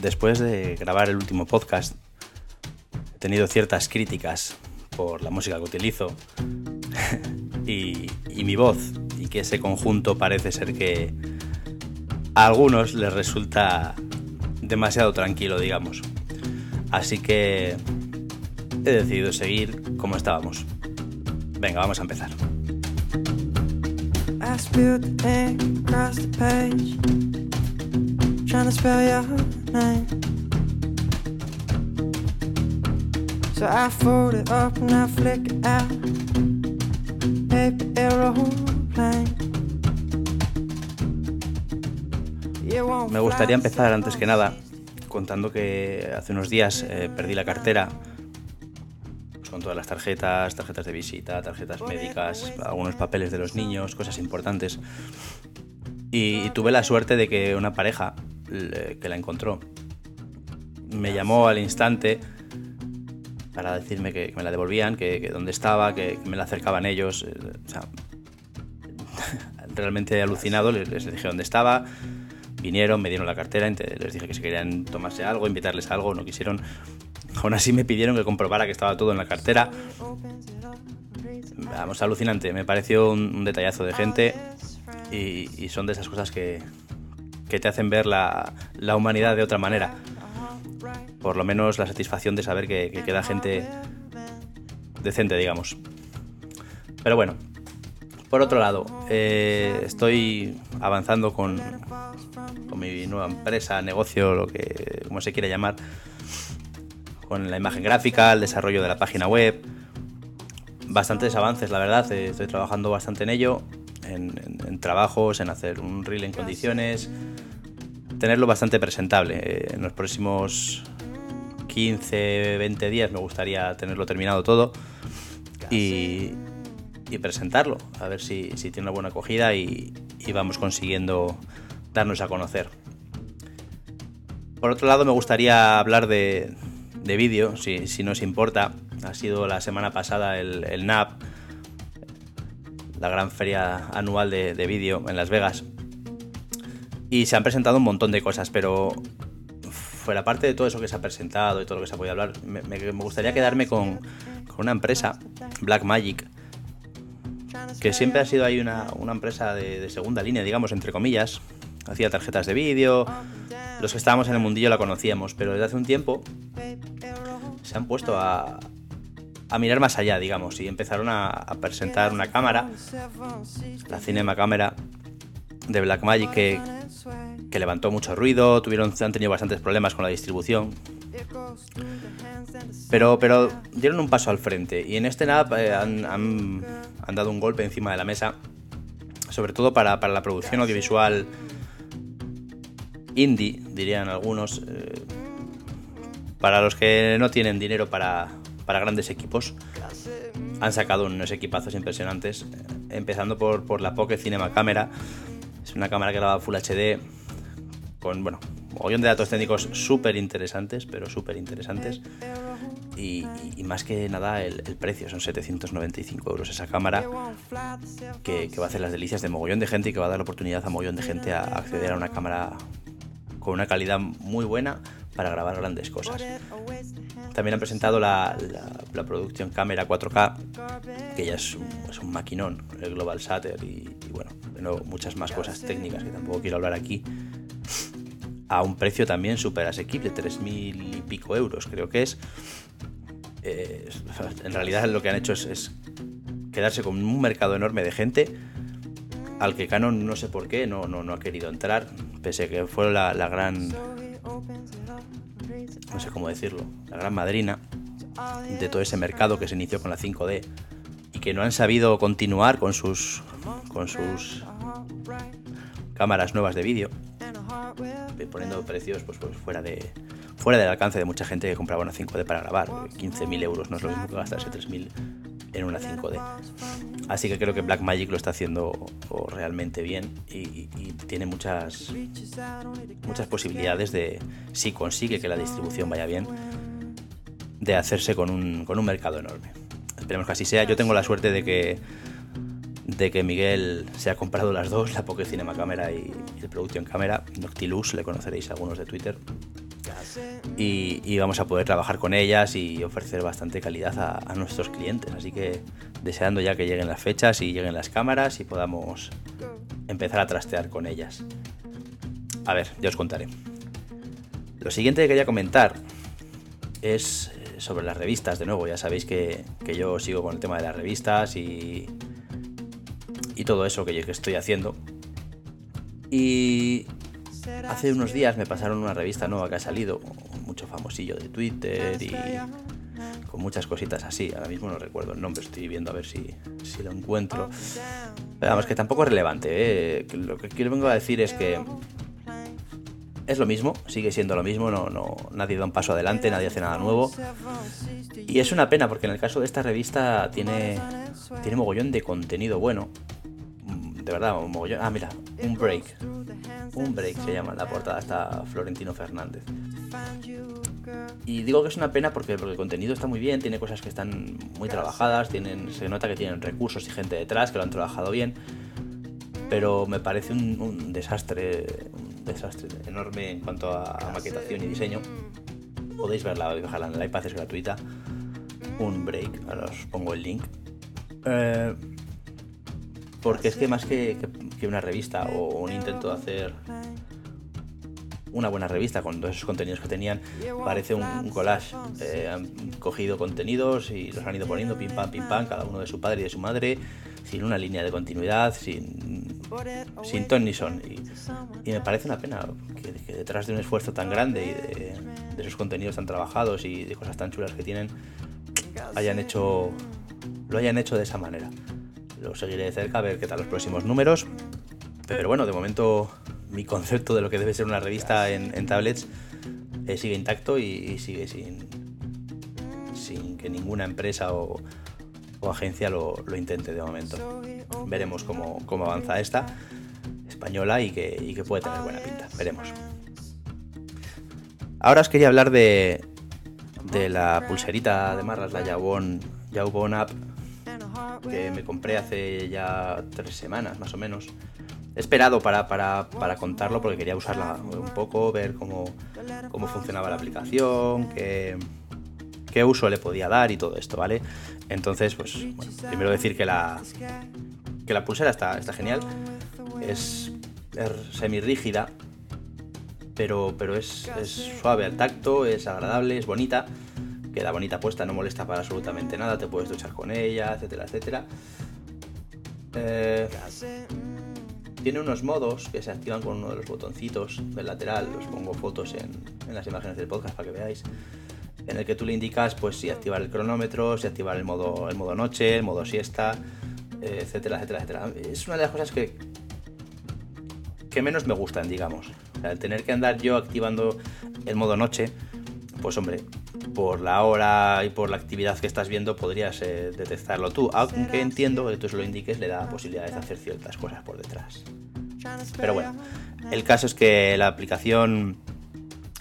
después de grabar el último podcast, he tenido ciertas críticas por la música que utilizo y, mi voz, y que ese conjunto parece ser que a algunos les resulta demasiado tranquilo, digamos. Así que he decidido seguir como estábamos. Venga, vamos a empezar. Me gustaría empezar antes que nada contando que hace unos días eh, perdí la cartera. Con todas las tarjetas, tarjetas de visita, tarjetas médicas, algunos papeles de los niños, cosas importantes. Y, tuve la suerte de que una pareja que la encontró me llamó al instante para decirme que, me la devolvían, que, dónde estaba, que, me la acercaban ellos. Eh, o sea, realmente alucinado, les, les, dije dónde estaba, vinieron, me dieron la cartera, les dije que si querían tomarse algo, invitarles algo, no quisieron. Aún así me pidieron que comprobara que estaba todo en la cartera. Vamos, alucinante, me pareció un, detallazo de gente y, son de esas cosas que, que te hacen ver la, la humanidad de otra manera por lo menos la satisfacción de saber que, queda gente decente, digamos. Pero bueno, por otro lado, eh, estoy avanzando con, con, mi nueva empresa, negocio, lo que como se quiera llamar, con la imagen gráfica, el desarrollo de la página web. Bastantes avances, la verdad. Eh, estoy trabajando bastante en ello, en, trabajos, en hacer un reel en condiciones, tenerlo bastante presentable. Eh, en los próximos 15, 20 días me gustaría tenerlo terminado todo y, presentarlo, a ver si, tiene una buena acogida y, vamos consiguiendo darnos a conocer. Por otro lado, me gustaría hablar de, vídeo, si, si nos importa. Ha sido la semana pasada el, NAP, la gran feria anual de, de vídeo en Las Vegas. Y se han presentado un montón de cosas, pero fuera parte de todo eso que se ha presentado y todo lo que se ha podido hablar, me, gustaría quedarme con, una empresa, Blackmagic, que siempre ha sido ahí una, empresa de, segunda línea, digamos, entre comillas. Hacía tarjetas de vídeo, los que estábamos en el mundillo la conocíamos, pero desde hace un tiempo se han puesto a, mirar más allá, digamos, y empezaron a, presentar una cámara, la Cinema Cámara de Blackmagic, que, que levantó mucho ruido, tuvieron, han tenido bastantes problemas con la distribución. Pero, pero dieron un paso al frente y en este NAP eh, han, han, dado un golpe encima de la mesa, sobre todo para, para la producción audiovisual indie, dirían algunos, eh, para los que no tienen dinero para, para grandes equipos. Han sacado unos equipazos impresionantes, eh, empezando por, por la Pocket Cinema Camera. Es una cámara que graba Full HD, con, bueno, un de datos técnicos súper interesantes, pero súper interesantes. Y, más que nada el, precio, son 795 euros esa cámara que, va a hacer las delicias de mogollón de gente y que va a dar la oportunidad a mogollón de gente a acceder a una cámara con una calidad muy buena para grabar grandes cosas. También han presentado la, la, producción cámara 4K, que ya es un, maquinón, el Global Shutter y, y bueno, muchas más cosas técnicas que tampoco quiero hablar aquí a un precio también súper asequible, 3.000 y pico euros creo que es. Eh, en realidad lo que han hecho es, quedarse con un mercado enorme de gente al que Canon no sé por qué no, no, no ha querido entrar, pese a que fue la, la gran... no sé cómo decirlo, la gran madrina de todo ese mercado que se inició con la 5D y que no han sabido continuar con sus, con sus cámaras nuevas de vídeo poniendo precios pues, pues, fuera de fuera del alcance de mucha gente que compraba una 5D para grabar. 15.000 euros no es lo mismo que gastarse 3.000 en una 5D. Así que creo que Blackmagic lo está haciendo realmente bien y, tiene muchas, muchas posibilidades de, si consigue que la distribución vaya bien, de hacerse con un, con un mercado enorme. Esperemos que así sea. Yo tengo la suerte de que de que Miguel se ha comprado las dos, la Pocket Cinema Camera y, el Production Camera. Noctilus, le conoceréis algunos de Twitter. y, vamos a poder trabajar con ellas y ofrecer bastante calidad a, nuestros clientes. Así que deseando ya que lleguen las fechas y lleguen las cámaras y podamos empezar a trastear con ellas. A ver, ya os contaré. Lo siguiente que quería comentar es sobre las revistas, de nuevo, ya sabéis que, yo sigo con el tema de las revistas y todo eso que, que estoy haciendo. Y hace unos días me pasaron una revista nueva que ha salido, mucho famosillo de Twitter y con muchas cositas así. Ahora mismo no recuerdo el nombre, estoy viendo a ver si, si lo encuentro. Pero vamos, que tampoco es relevante. ¿eh? Lo que quiero vengo a decir es que es lo mismo, sigue siendo lo mismo, no, no, nadie da un paso adelante, nadie hace nada nuevo. Y es una pena porque en el caso de esta revista tiene, tiene mogollón de contenido bueno. De verdad, un mogollón. Ah, mira, un break. Un break se llama la portada, está Florentino Fernández. Y digo que es una pena porque, porque el contenido está muy bien, tiene cosas que están muy trabajadas, tienen, se nota que tienen recursos y gente detrás que lo han trabajado bien, pero me parece un, desastre, un desastre enorme en cuanto a maquetación y diseño. Podéis verla, bajarla en el iPad, es gratuita. Un break, ahora os pongo el link. Eh, porque es que más que, una revista o un intento de hacer una buena revista con todos esos contenidos que tenían, parece un, collage. Eh, han cogido contenidos y los han ido poniendo pim pam, pim pam, cada uno de su padre y de su madre, sin una línea de continuidad, sin, sin ton ni son. Y, me parece una pena que, detrás de un esfuerzo tan grande y de, de esos contenidos tan trabajados y de cosas tan chulas que tienen, hayan hecho lo hayan hecho de esa manera. Lo seguiré de cerca a ver qué tal los próximos números. Pero bueno, de momento mi concepto de lo que debe ser una revista en, tablets eh, sigue intacto y, sigue sin, sin que ninguna empresa o, agencia lo, intente de momento. Veremos cómo, avanza esta española y que, que, puede tener buena pinta. Veremos. Ahora os quería hablar de, de la pulserita de marras, la Jawbone, Jawbone App, que me compré hace ya tres semanas más o menos. He esperado para, contarlo porque quería usarla un poco, ver cómo, funcionaba la aplicación, qué, qué, uso le podía dar y todo esto, ¿vale? Entonces, pues, primero decir que la, que la pulsera está, está genial, es, semi rígida, pero, pero es, suave al tacto, es agradable, es bonita, queda bonita puesta, no molesta para absolutamente nada, te puedes duchar con ella, etcétera, etcétera. Eh, tiene unos modos que se activan con uno de los botoncitos del lateral, os pongo fotos en, las imágenes del podcast para que veáis, en el que tú le indicas pues si activar el cronómetro, si activar el modo, el modo noche, el modo siesta, etcétera, etcétera, etcétera. Es una de las cosas que, que menos me gustan, digamos. el tener que andar yo activando el modo noche, pues hombre, por la hora y por la actividad que estás viendo podrías eh, detectarlo tú, aunque entiendo que tú se lo indiques le da posibilidades de hacer ciertas cosas por detrás. Pero bueno, el caso es que la aplicación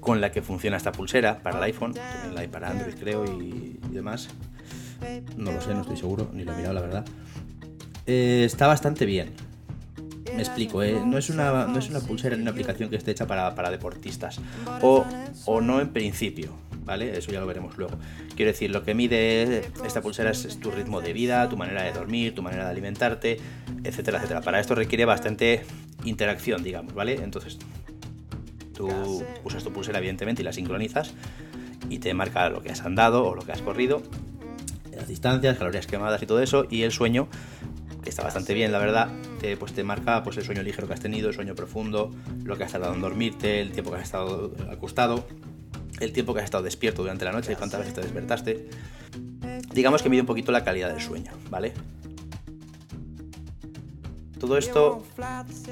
con la que funciona esta pulsera para el iPhone, también la hay para Android creo y, demás, no lo sé, no estoy seguro, ni lo he mirado la verdad, eh, está bastante bien. Me explico, eh, no, es una, no es una pulsera ni una aplicación que esté hecha para, deportistas, o, o no en principio, ¿vale? Eso ya lo veremos luego. Quiero decir, lo que mide esta pulsera es, tu ritmo de vida, tu manera de dormir, tu manera de alimentarte, etcétera, etcétera. Para esto requiere bastante interacción, digamos, ¿vale? Entonces, tú usas tu pulsera, evidentemente, y la sincronizas y te marca lo que has andado o lo que has corrido, las distancias, calorías quemadas y todo eso, y el sueño que está bastante bien, la verdad, te, pues te marca pues, el sueño ligero que has tenido, el sueño profundo, lo que has tardado en dormirte, el tiempo que has estado acostado, el tiempo que has estado despierto durante la noche y cuántas veces te despertaste. Digamos que mide un poquito la calidad del sueño, ¿vale? Todo esto,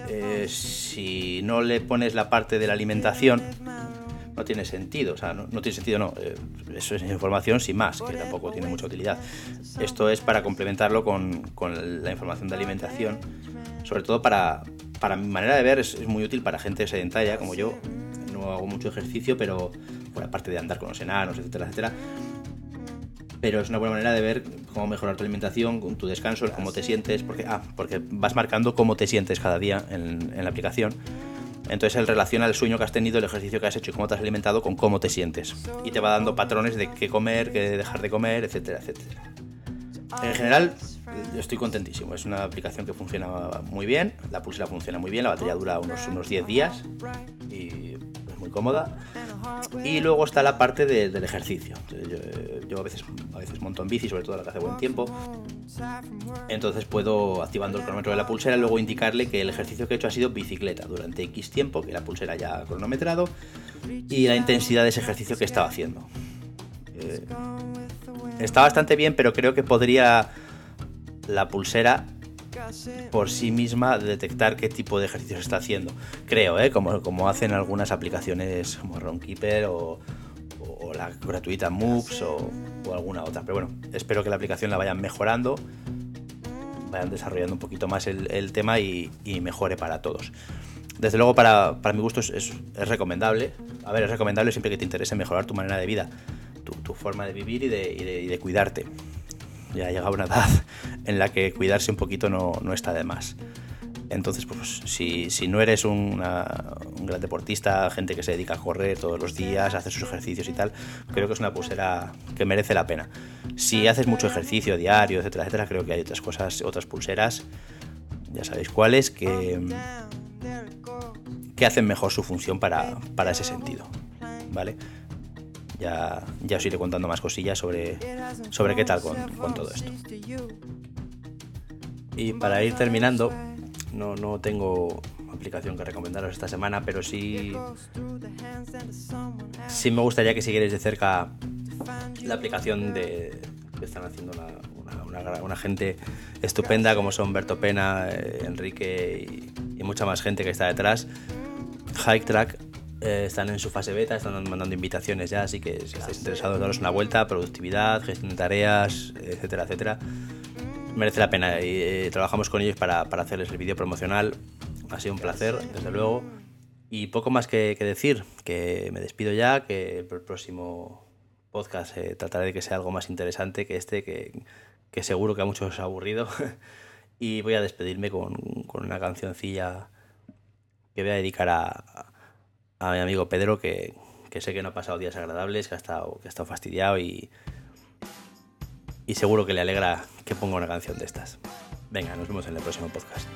eh, si no le pones la parte de la alimentación, no tiene sentido. O sea, no, tiene sentido, no. Eh, eso es información sin más, que tampoco tiene mucha utilidad. Esto es para complementarlo con, la información de alimentación, sobre todo para, para mi manera de ver, es muy útil para gente sedentaria como yo. No hago mucho ejercicio, pero por aparte de andar con los enanos, etcétera, etcétera. Pero es una buena manera de ver cómo mejorar tu alimentación, tu descanso, cómo te sientes, porque, ah, porque vas marcando cómo te sientes cada día en, la aplicación. Entonces él relaciona el sueño que has tenido, el ejercicio que has hecho y cómo te has alimentado con cómo te sientes. Y te va dando patrones de qué comer, qué dejar de comer, etcétera, etcétera. En general, yo estoy contentísimo. Es una aplicación que funciona muy bien, la pulsera funciona muy bien, la batería dura unos, unos 10 días y muy cómoda. Y luego está la parte del ejercicio. Yo, a, veces, a veces monto en bici, sobre todo la que hace buen tiempo. Entonces puedo, activando el cronómetro de la pulsera, luego indicarle que el ejercicio que he hecho ha sido bicicleta durante X tiempo, que la pulsera ya ha cronometrado, y la intensidad de ese ejercicio que estaba haciendo. Eh, está bastante bien, pero creo que podría la pulsera por sí misma detectar qué tipo de ejercicios está haciendo. Creo, ¿eh? como, como hacen algunas aplicaciones como Runkeeper o, o la gratuita Moves o, alguna otra. Pero bueno, espero que la aplicación la vayan mejorando, vayan desarrollando un poquito más el, tema y, mejore para todos. Desde luego, para, mi gusto es, recomendable. A ver, es recomendable siempre que te interese mejorar tu manera de vida, tu, forma de vivir y de cuidarte ya llega una edad en la que cuidarse un poquito no, está de más. Entonces, pues si, no eres un gran deportista, gente que se dedica a correr todos los días, a hacer sus ejercicios y tal, creo que es una pulsera que merece la pena. Si haces mucho ejercicio diario, etcétera, etcétera, creo que hay otras cosas, otras pulseras, ya sabéis cuáles, que, que hacen mejor su función para, para ese sentido. ¿Vale? Ya, ya os iré contando más cosillas sobre, sobre qué tal con, con todo esto. Y para ir terminando, no, no tengo aplicación que recomendaros esta semana, pero sí, sí me gustaría que siguierais de cerca la aplicación de, que están haciendo una, una, gente estupenda como son Berto Pena, eh, Enrique y, y, mucha más gente que está detrás. Hike Track eh, están en su fase beta, están mandando invitaciones ya, así que si estáis interesados, daros una vuelta, productividad, gestión de tareas, etcétera, etcétera. Merece la pena y eh, trabajamos con ellos para, para, hacerles el vídeo promocional. Ha sido un placer, desde luego. Y poco más que, decir, que me despido ya, que el próximo podcast eh, trataré de que sea algo más interesante que este, que, que seguro que a muchos os ha aburrido. y voy a despedirme con, con una cancioncilla que voy a dedicar a, a mi amigo Pedro, que, sé que no ha pasado días agradables, que ha estado, que ha estado fastidiado y, y seguro que le alegra que ponga una canción de estas. Venga, nos vemos en el próximo podcast.